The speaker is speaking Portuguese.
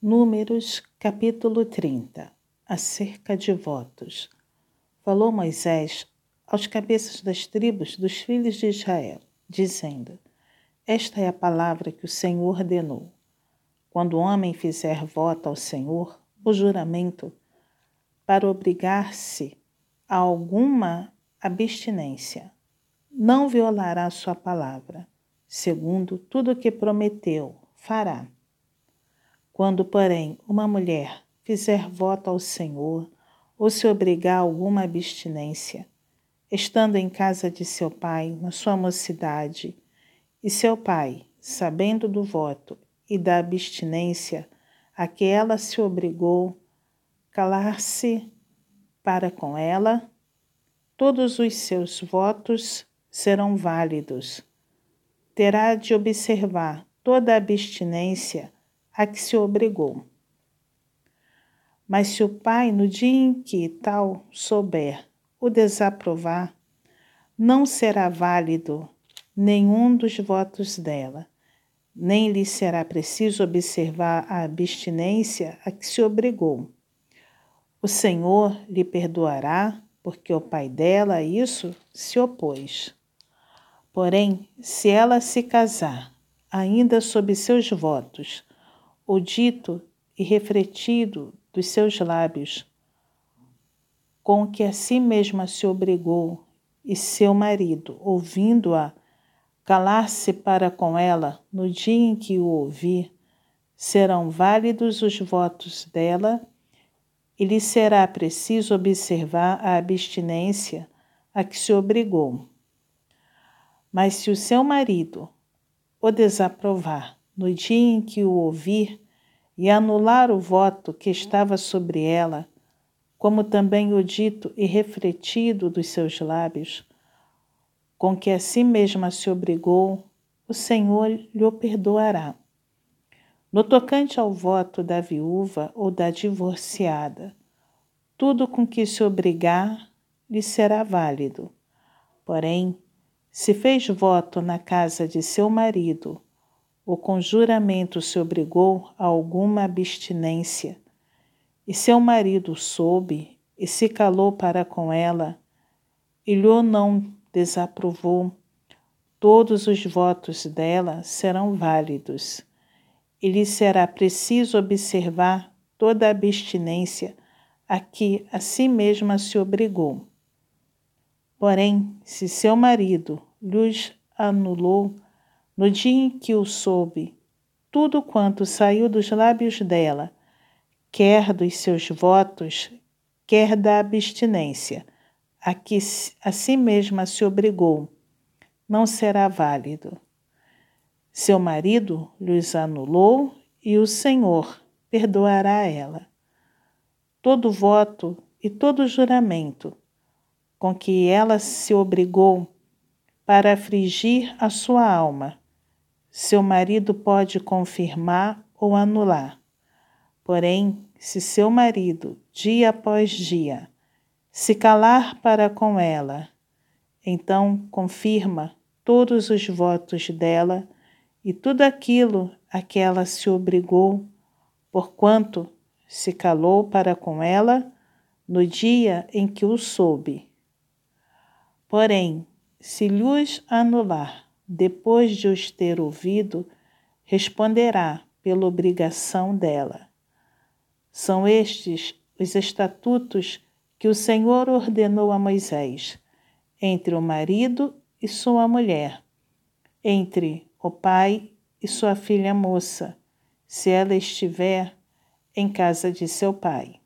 Números capítulo 30 Acerca de votos. Falou Moisés aos cabeças das tribos dos filhos de Israel, dizendo: Esta é a palavra que o Senhor ordenou. Quando o homem fizer voto ao Senhor, o juramento, para obrigar-se a alguma abstinência, não violará sua palavra, segundo tudo o que prometeu, fará. Quando, porém, uma mulher fizer voto ao Senhor ou se obrigar a alguma abstinência, estando em casa de seu pai na sua mocidade, e seu pai, sabendo do voto e da abstinência a que ela se obrigou, calar-se para com ela, todos os seus votos serão válidos. Terá de observar toda a abstinência a que se obrigou. Mas se o pai, no dia em que tal souber, o desaprovar, não será válido nenhum dos votos dela, nem lhe será preciso observar a abstinência a que se obrigou. O Senhor lhe perdoará, porque o pai dela a isso se opôs. Porém, se ela se casar, ainda sob seus votos, o dito e refletido dos seus lábios, com que a si mesma se obrigou, e seu marido, ouvindo-a, calar-se para com ela no dia em que o ouvir, serão válidos os votos dela e lhe será preciso observar a abstinência a que se obrigou. Mas se o seu marido o desaprovar, no dia em que o ouvir, e anular o voto que estava sobre ela, como também o dito e refletido dos seus lábios, com que a si mesma se obrigou, o Senhor lhe perdoará. No tocante ao voto da viúva ou da divorciada, tudo com que se obrigar lhe será válido. Porém, se fez voto na casa de seu marido o conjuramento se obrigou a alguma abstinência, e seu marido soube e se calou para com ela, e lhe não desaprovou, todos os votos dela serão válidos, e lhe será preciso observar toda a abstinência a que a si mesma se obrigou. Porém, se seu marido lhes anulou no dia em que o soube, tudo quanto saiu dos lábios dela, quer dos seus votos, quer da abstinência, a que a si mesma se obrigou, não será válido. Seu marido lhes anulou e o Senhor perdoará ela. Todo voto e todo juramento com que ela se obrigou para afligir a sua alma, seu marido pode confirmar ou anular. Porém, se seu marido, dia após dia, se calar para com ela, então confirma todos os votos dela e tudo aquilo a que ela se obrigou, porquanto se calou para com ela no dia em que o soube. Porém, se lhes anular depois de os ter ouvido, responderá pela obrigação dela. São estes os estatutos que o Senhor ordenou a Moisés, entre o marido e sua mulher, entre o pai e sua filha moça, se ela estiver em casa de seu pai.